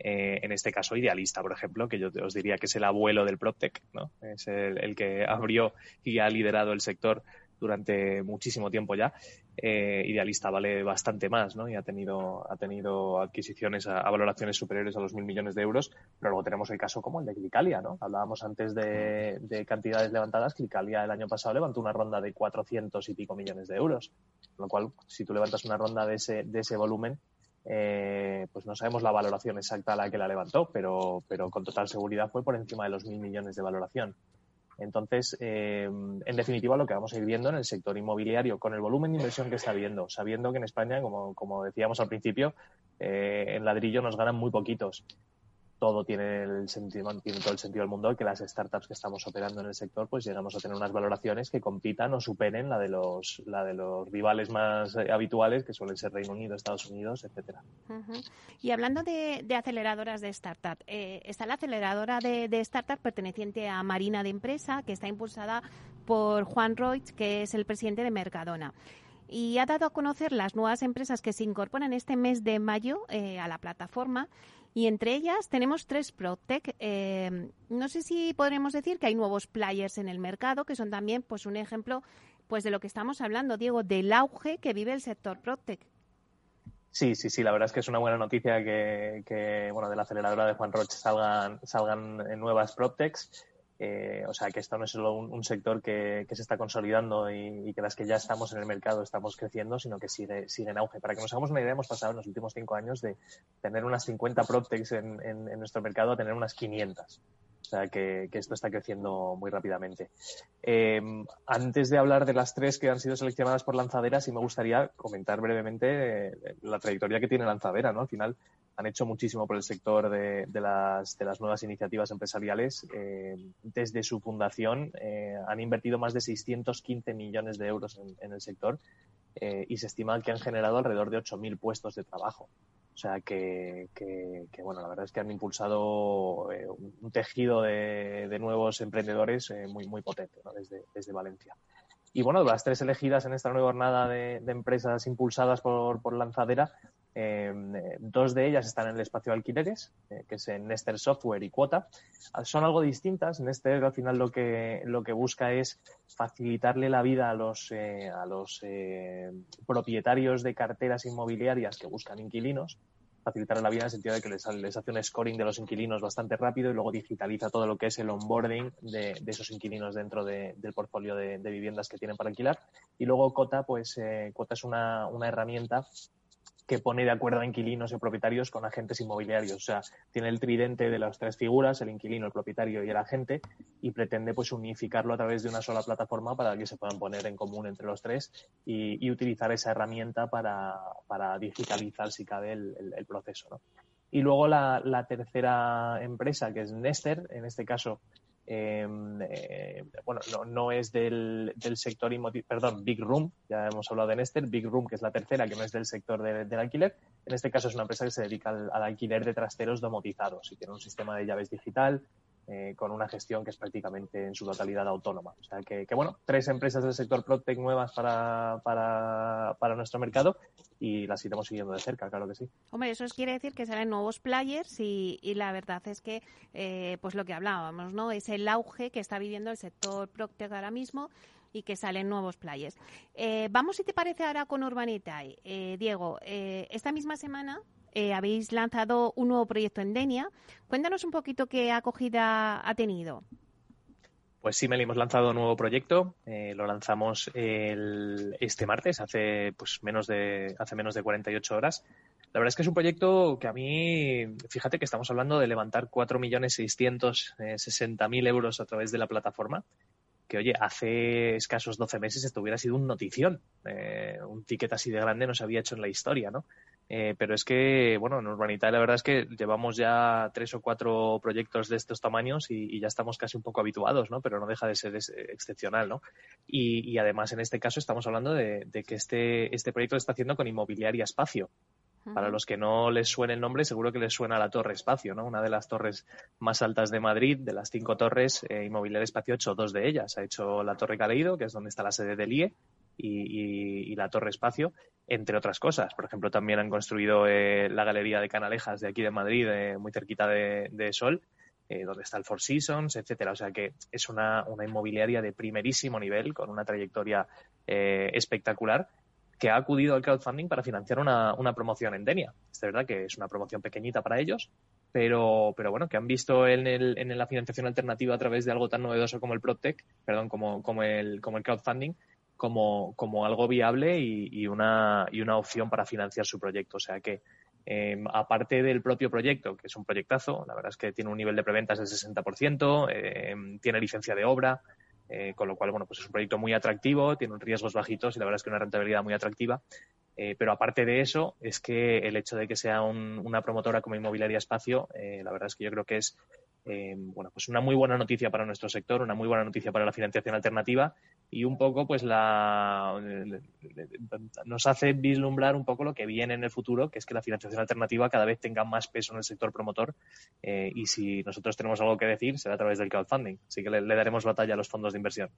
En este caso, Idealista, por ejemplo, que yo os diría que es el abuelo del PropTech, ¿no? Es el, el que abrió y ha liderado el sector durante muchísimo tiempo ya. Eh, Idealista vale bastante más, ¿no? Y ha tenido, ha tenido adquisiciones a, a, valoraciones superiores a los mil millones de euros, pero luego tenemos el caso como el de Clicalia, ¿no? Hablábamos antes de, de cantidades levantadas. Clicalia el año pasado levantó una ronda de 400 y pico millones de euros. Con lo cual, si tú levantas una ronda de ese, de ese volumen, eh, pues no sabemos la valoración exacta a la que la levantó, pero, pero con total seguridad fue por encima de los mil millones de valoración. Entonces, eh, en definitiva, lo que vamos a ir viendo en el sector inmobiliario, con el volumen de inversión que está habiendo, sabiendo que en España, como, decíamos al principio, eh, en ladrillo nos ganan muy poquitos todo tiene el sentido, tiene todo el sentido del mundo que las startups que estamos operando en el sector, pues llegamos a tener unas valoraciones que compitan o superen la de los, la de los rivales más eh, habituales, que suelen ser Reino Unido, Estados Unidos, etcétera. Y hablando de, aceleradoras de startup, eh, está la aceleradora de, de startup perteneciente a Marina de Empresa, que está impulsada por Juan Reutz, que es el presidente de Mercadona y ha dado a conocer las nuevas empresas que se incorporan este mes de mayo eh, a la plataforma y entre ellas tenemos tres PropTech. Eh, no sé si podremos decir que hay nuevos players en el mercado, que son también pues un ejemplo pues de lo que estamos hablando, Diego, del auge que vive el sector PropTech. Sí, sí, sí, la verdad es que es una buena noticia que, bueno, de la aceleradora de Juan Roche salgan, salgan nuevas PropTechs. Eh, o sea, que esto no es solo un, sector que, se está consolidando y, que las que ya estamos en el mercado estamos creciendo, sino que sigue, sigue en auge. Para que nos hagamos una idea, hemos pasado en los últimos cinco años de tener unas 50 PropTechs en, en nuestro mercado a tener unas 500. O sea que, esto está creciendo muy rápidamente. Eh, antes de hablar de las tres que han sido seleccionadas por Lanzadera, sí me gustaría comentar brevemente eh, la trayectoria que tiene Lanzadera. ¿no? Al final han hecho muchísimo por el sector de, las, de nuevas iniciativas empresariales. Eh, desde su fundación han invertido más de 615 millones de euros en el sector y se estima que han generado alrededor de 8.000 puestos de trabajo. O sea que, bueno, la verdad es que han impulsado eh, un tejido de, nuevos emprendedores eh, muy, potente desde, desde Valencia. Y bueno, las tres elegidas en esta nueva jornada de, empresas impulsadas por Lanzadera, eh, dos de ellas están en el espacio de alquileres, eh, que es en Nester Software y Cuota. Son algo distintas. Nester al final lo que, lo que busca es facilitarle la vida a los, eh, a los propietarios de carteras inmobiliarias que buscan inquilinos facilitar la vida en el sentido de que les, hace un scoring de los inquilinos bastante rápido y luego digitaliza todo lo que es el onboarding de, esos inquilinos dentro del portfolio de, viviendas que tienen para alquilar. Y luego Cota, pues eh, es una, una herramienta que pone de acuerdo a inquilinos y propietarios con agentes inmobiliarios. O sea, tiene el tridente de las tres figuras, el inquilino, el propietario y el agente, y pretende pues unificarlo a través de una sola plataforma para que se puedan poner en común entre los tres y, utilizar esa herramienta para, digitalizar, si cabe, el, proceso. Y luego la, la, tercera empresa, que es Nester, en este caso Em, eh, bueno, no, no, es del, del sector perdón, Big Room, ya hemos hablado de Nester, Big Room, que es la tercera, que no es del sector del alquiler. En este caso es una empresa que se dedica al, al alquiler de trasteros domotizados y tiene un sistema de llaves digital, eh, con una gestión que es prácticamente en su totalidad autónoma. O sea que, bueno, tres empresas del sector PropTech nuevas para, para, para, nuestro mercado y las iremos siguiendo de cerca, claro que sí. Hombre, eso quiere decir que salen nuevos players y, y la verdad es que, eh, pues lo que hablábamos, ¿no? Es el auge que está viviendo el sector PropTech ahora mismo y que salen nuevos players. Eh, vamos, si te parece, ahora con Urbanitae. Eh, Diego, esta misma semana eh, habéis lanzado un nuevo proyecto en Denia. Cuéntanos un poquito qué acogida ha tenido. Pues sí, Meli, hemos lanzado un nuevo proyecto. Eh, lo lanzamos este martes, hace pues menos de hace menos de 48 horas. La verdad es que es un proyecto que a mí, fíjate que estamos hablando de levantar 4.660.000 euros a través de la plataforma. Que oye, hace escasos 12 meses esto hubiera sido un notición. Eh, un ticket así de grande no se había hecho en la historia, ¿no? Eh, pero es que, bueno, en Urbanita la verdad es que llevamos ya tres o cuatro proyectos de estos tamaños y, ya estamos casi un poco habituados, ¿no? Pero no deja de ser excepcional, ¿no? Y, además, en este caso, estamos hablando de, que este, este proyecto se está haciendo con Inmobiliaria Espacio. Para los que no les suene el nombre, seguro que les suena la Torre Espacio, ¿no? Una de las torres más altas de Madrid, de las cinco torres, eh, Inmobiliaria Espacio ha hecho dos de ellas. Ha hecho la Torre Caleido, que es donde está la sede del IE, y, la Torre Espacio, entre otras cosas. Por ejemplo, también han construido eh, la Galería de Canalejas de aquí de Madrid, eh, muy cerquita de, Sol, eh, donde está el Four Seasons, etcétera. O sea que es una, inmobiliaria de primerísimo nivel, con una trayectoria espectacular, que ha acudido al crowdfunding para financiar una, promoción en Denia. Es verdad que es una promoción pequeñita para ellos, pero, pero bueno, que han visto en, el, en la financiación alternativa a través de algo tan novedoso como el PropTech, perdón, como, como, el, como el crowdfunding, como, como algo viable y, una, y una opción para financiar su proyecto. O sea que, em, aparte del propio proyecto, que es un proyectazo, la verdad es que tiene un nivel de preventas del 60%, em, tiene licencia de obra, eh, con lo cual, bueno, pues es un proyecto muy atractivo, tiene riesgos bajitos y la verdad es que una rentabilidad muy atractiva. Eh, pero aparte de eso, es que el hecho de que sea una promotora como Inmobiliaria Espacio, eh, la verdad es que yo creo que es eh, bueno, pues una muy buena noticia para nuestro sector, una muy buena noticia para la financiación alternativa y un poco pues la nos hace vislumbrar un poco lo que viene en el futuro, que es que la financiación alternativa cada vez tenga más peso en el sector promotor eh, y si nosotros tenemos algo que decir será a través del crowdfunding, así que le, daremos batalla a los fondos de inversión.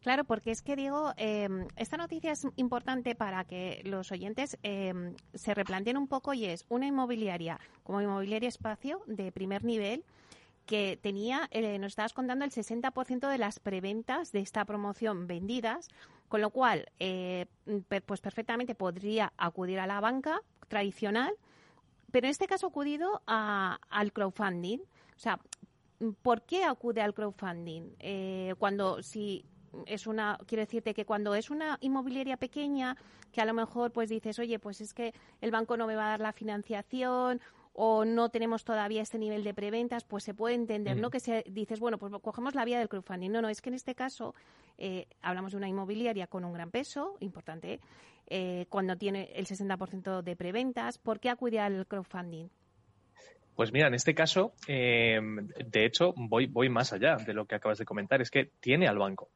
Claro, porque es que digo, em, esta noticia es importante para que los oyentes em, se replanteen un poco y es una inmobiliaria como inmobiliaria espacio de primer nivel que tenía, eh, nos estabas contando, el 60% de las preventas de esta promoción vendidas, con lo cual, eh, pues perfectamente podría acudir a la banca tradicional, pero en este caso ha acudido al crowdfunding. O sea, ¿por qué acude al crowdfunding? Eh, cuando si es una quiero decirte que cuando es una inmobiliaria pequeña que a lo mejor pues dices oye pues es que el banco no me va a dar la financiación o no tenemos todavía este nivel de preventas, pues se puede entender, ¿no? Que se, dices, bueno, pues cogemos la vía del crowdfunding. No, no, es que en este caso eh, hablamos de una inmobiliaria con un gran peso, importante, eh, cuando tiene el 60% de preventas. ¿Por qué acude al crowdfunding? Pues mira, en este caso, eh, de hecho, voy, voy más allá de lo que acabas de comentar. Es que tiene al banco.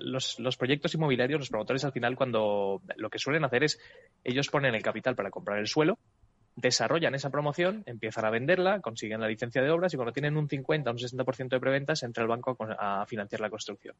los, los, proyectos inmobiliarios, los promotores al final, cuando lo que suelen hacer es ellos ponen el capital para comprar el suelo desarrollan esa promoción, empiezan a venderla, consiguen la licencia de obras y cuando tienen un 50 o un 60% de preventas entra el banco a, financiar la construcción.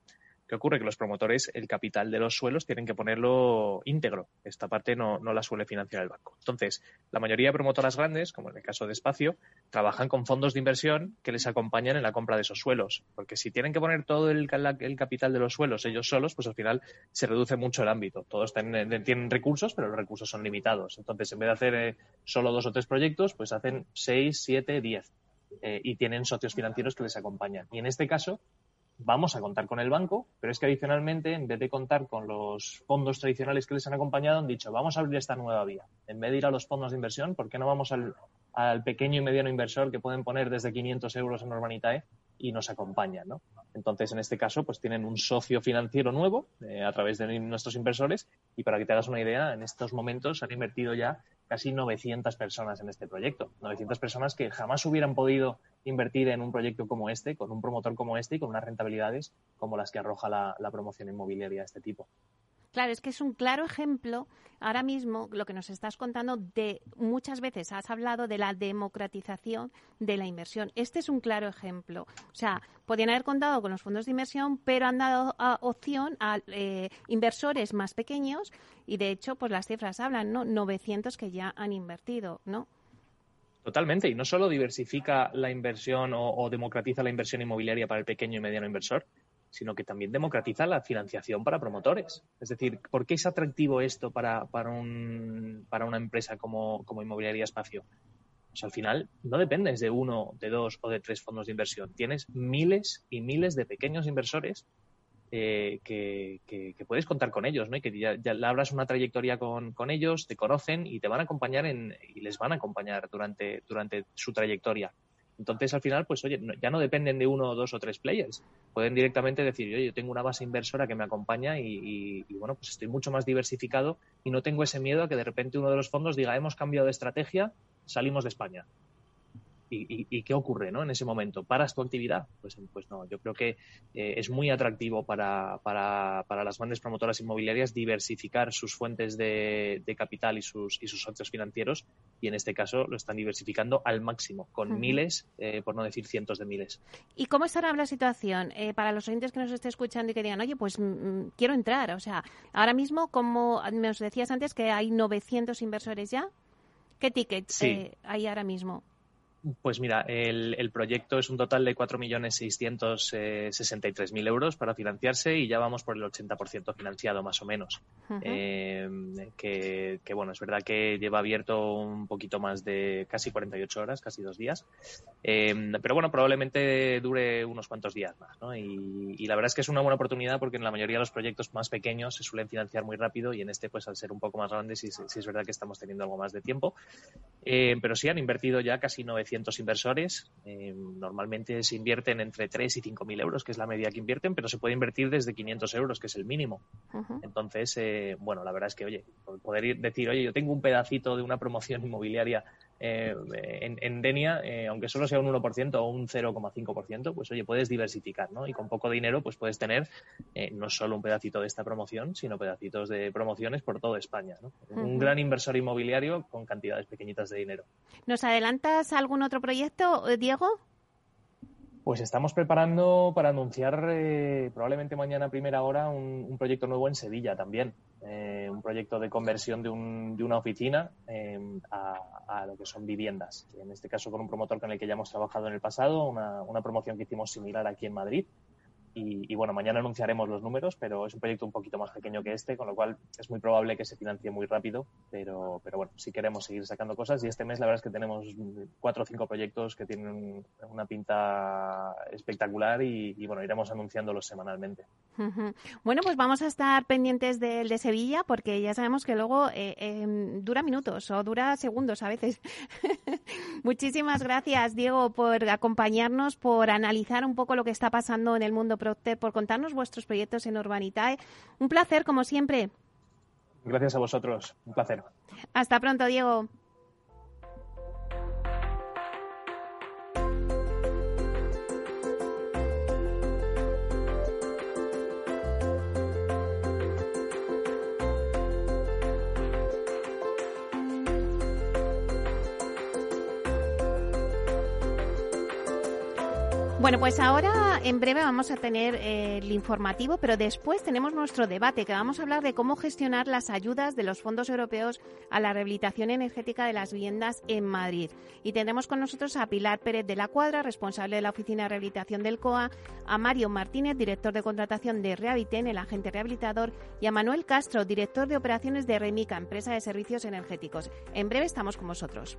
¿Qué ocurre? Que los promotores el capital de los suelos tienen que ponerlo íntegro. Esta parte no, no la suele financiar el banco. Entonces, la mayoría de promotoras grandes, como en el caso de Espacio, trabajan con fondos de inversión que les acompañan en la compra de esos suelos. Porque si tienen que poner todo el, capital de los suelos ellos solos, pues al final se reduce mucho el ámbito. Todos tienen, tienen recursos, pero los recursos son limitados. Entonces, en vez de hacer eh, solo dos o tres proyectos, pues hacen seis, siete, diez. Eh, y tienen socios financieros que les acompañan. Y en este caso, vamos a contar con el banco, pero es que adicionalmente, en vez de contar con los fondos tradicionales que les han acompañado, han dicho, vamos a abrir esta nueva vía. En vez de ir a los fondos de inversión, ¿por qué no vamos al, al pequeño y mediano inversor que pueden poner desde 500 euros en Urbanitae y nos acompañan, ¿no? Entonces, en este caso, pues tienen un socio financiero nuevo eh, a través de nuestros inversores y para que te hagas una idea, en estos momentos han invertido ya casi 900 personas en este proyecto. 900 personas que jamás hubieran podido invertir en un proyecto como este, con un promotor como este y con unas rentabilidades como las que arroja la, la promoción inmobiliaria de este tipo. Claro, es que es un claro ejemplo, ahora mismo, lo que nos estás contando, de muchas veces has hablado de la democratización de la inversión. Este es un claro ejemplo. O sea, podían haber contado con los fondos de inversión, pero han dado ah, opción a eh, inversores más pequeños y, de hecho, pues las cifras hablan, ¿no? 900 que ya han invertido, ¿no? Totalmente, y no solo diversifica la inversión o democratiza la inversión inmobiliaria para el pequeño y mediano inversor, sino que también democratiza la financiación para promotores. Es decir, ¿por qué es atractivo esto para, para, un, para una empresa como, como Inmobiliaria Espacio? Pues al final no dependes de uno, de dos o de tres fondos de inversión. Tienes miles y miles de pequeños inversores eh, que, que, puedes contar con ellos, ¿no? Y que ya, ya labras una trayectoria con, con, ellos, te conocen y te van a acompañar en, y les van a acompañar durante, durante su trayectoria. Entonces, al final, pues oye, ya no dependen de uno, dos o tres players. Pueden directamente decir, oye, yo tengo una base inversora que me acompaña y, bueno, pues estoy mucho más diversificado y no tengo ese miedo a que de repente uno de los fondos diga, hemos cambiado de estrategia, salimos de España. ¿Y, qué ocurre ¿no? en ese momento? ¿Paras tu actividad? Pues, pues no, yo creo que eh, es muy atractivo para, para, para, las grandes promotoras inmobiliarias diversificar sus fuentes de, capital y sus, y sus socios financieros y en este caso lo están diversificando al máximo, con miles, eh, por no decir cientos de miles. ¿Y cómo estará la situación eh, para los oyentes que nos estén escuchando y que digan, oye, pues mm, mm, quiero entrar? O sea, ahora mismo, como nos decías antes, que hay 900 inversores ya. ¿Qué tickets hay ahora mismo? Pues mira, el, proyecto es un total de 4.663.000 euros para financiarse y ya vamos por el 80% financiado más o menos. Eh, que, bueno, es verdad que lleva abierto un poquito más de casi 48 horas, casi dos días. Eh, pero bueno, probablemente dure unos cuantos días más. ¿no? Y, la verdad es que es una buena oportunidad porque en la mayoría de los proyectos más pequeños se suelen financiar muy rápido y en este, pues al ser un poco más grande, sí, sí, es verdad que estamos teniendo algo más de tiempo. Eh, pero sí han invertido ya casi 900 inversores. Eh, normalmente se invierten entre 3 y 5 mil euros, que es la media que invierten, pero se puede invertir desde 500 euros, que es el mínimo. Entonces, eh, bueno, la verdad es que, oye, poder decir, oye, yo tengo un pedacito de una promoción inmobiliaria eh, en, Denia, eh, aunque solo sea un 1% o un 0,5%, pues oye, puedes diversificar, ¿no? Y con poco dinero, pues puedes tener eh, no solo un pedacito de esta promoción, sino pedacitos de promociones por toda España, ¿no? Un gran inversor inmobiliario con cantidades pequeñitas de dinero. ¿Nos adelantas algún otro proyecto, Diego? Pues estamos preparando para anunciar probablemente mañana a primera hora un, proyecto nuevo en Sevilla también. Un proyecto de conversión de, de una oficina a, a lo que son viviendas. En este caso con un promotor con el que ya hemos trabajado en el pasado, una, una promoción que hicimos similar aquí en Madrid y, bueno, mañana anunciaremos los números, pero es un proyecto un poquito más pequeño que este, con lo cual es muy probable que se financie muy rápido, pero, pero bueno, si queremos seguir sacando cosas y este mes la verdad es que tenemos cuatro o cinco proyectos que tienen una pinta espectacular y, bueno, iremos anunciándolos semanalmente. Bueno, pues vamos a estar pendientes del de Sevilla porque ya sabemos que luego eh, em, dura minutos o dura segundos a veces. Muchísimas gracias, Diego, por acompañarnos, por analizar un poco lo que está pasando en el mundo por contarnos vuestros proyectos en Urbanitae. Un placer, como siempre. Gracias a vosotros. Un placer. Hasta pronto, Diego. Bueno, pues ahora en breve vamos a tener eh, el informativo, pero después tenemos nuestro debate, que vamos a hablar de cómo gestionar las ayudas de los fondos europeos a la rehabilitación energética de las viviendas en Madrid. Y tendremos con nosotros a Pilar Pérez de la Cuadra, responsable de la Oficina de Rehabilitación del COA, a Mario Martínez, director de contratación de Rehabiten, el agente rehabilitador, y a Manuel Castro, director de operaciones de Remica, empresa de servicios energéticos. En breve estamos con vosotros.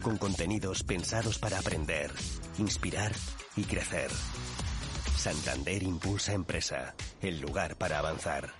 con contenidos pensados para aprender, inspirar y crecer. Santander Impulsa Empresa, el lugar para avanzar.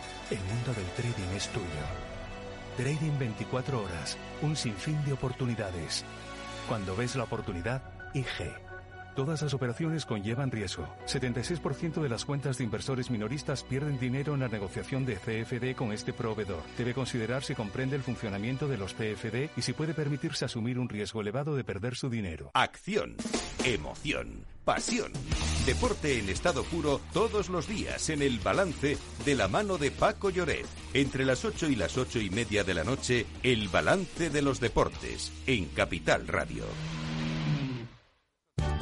el mundo del trading es tuyo. Trading 24 horas, un sinfín de oportunidades. Cuando ves la oportunidad, IG. Todas las operaciones conllevan riesgo. 76% de las cuentas de inversores minoristas pierden dinero en la negociación de CFD con este proveedor. Debe considerar si comprende el funcionamiento de los CFD y si puede permitirse asumir un riesgo elevado de perder su dinero. Acción, emoción, pasión. Deporte en estado puro todos los días en el balance de la mano de Paco Lloret. Entre las 8 y las 8 y media de la noche, el balance de los deportes en Capital Radio.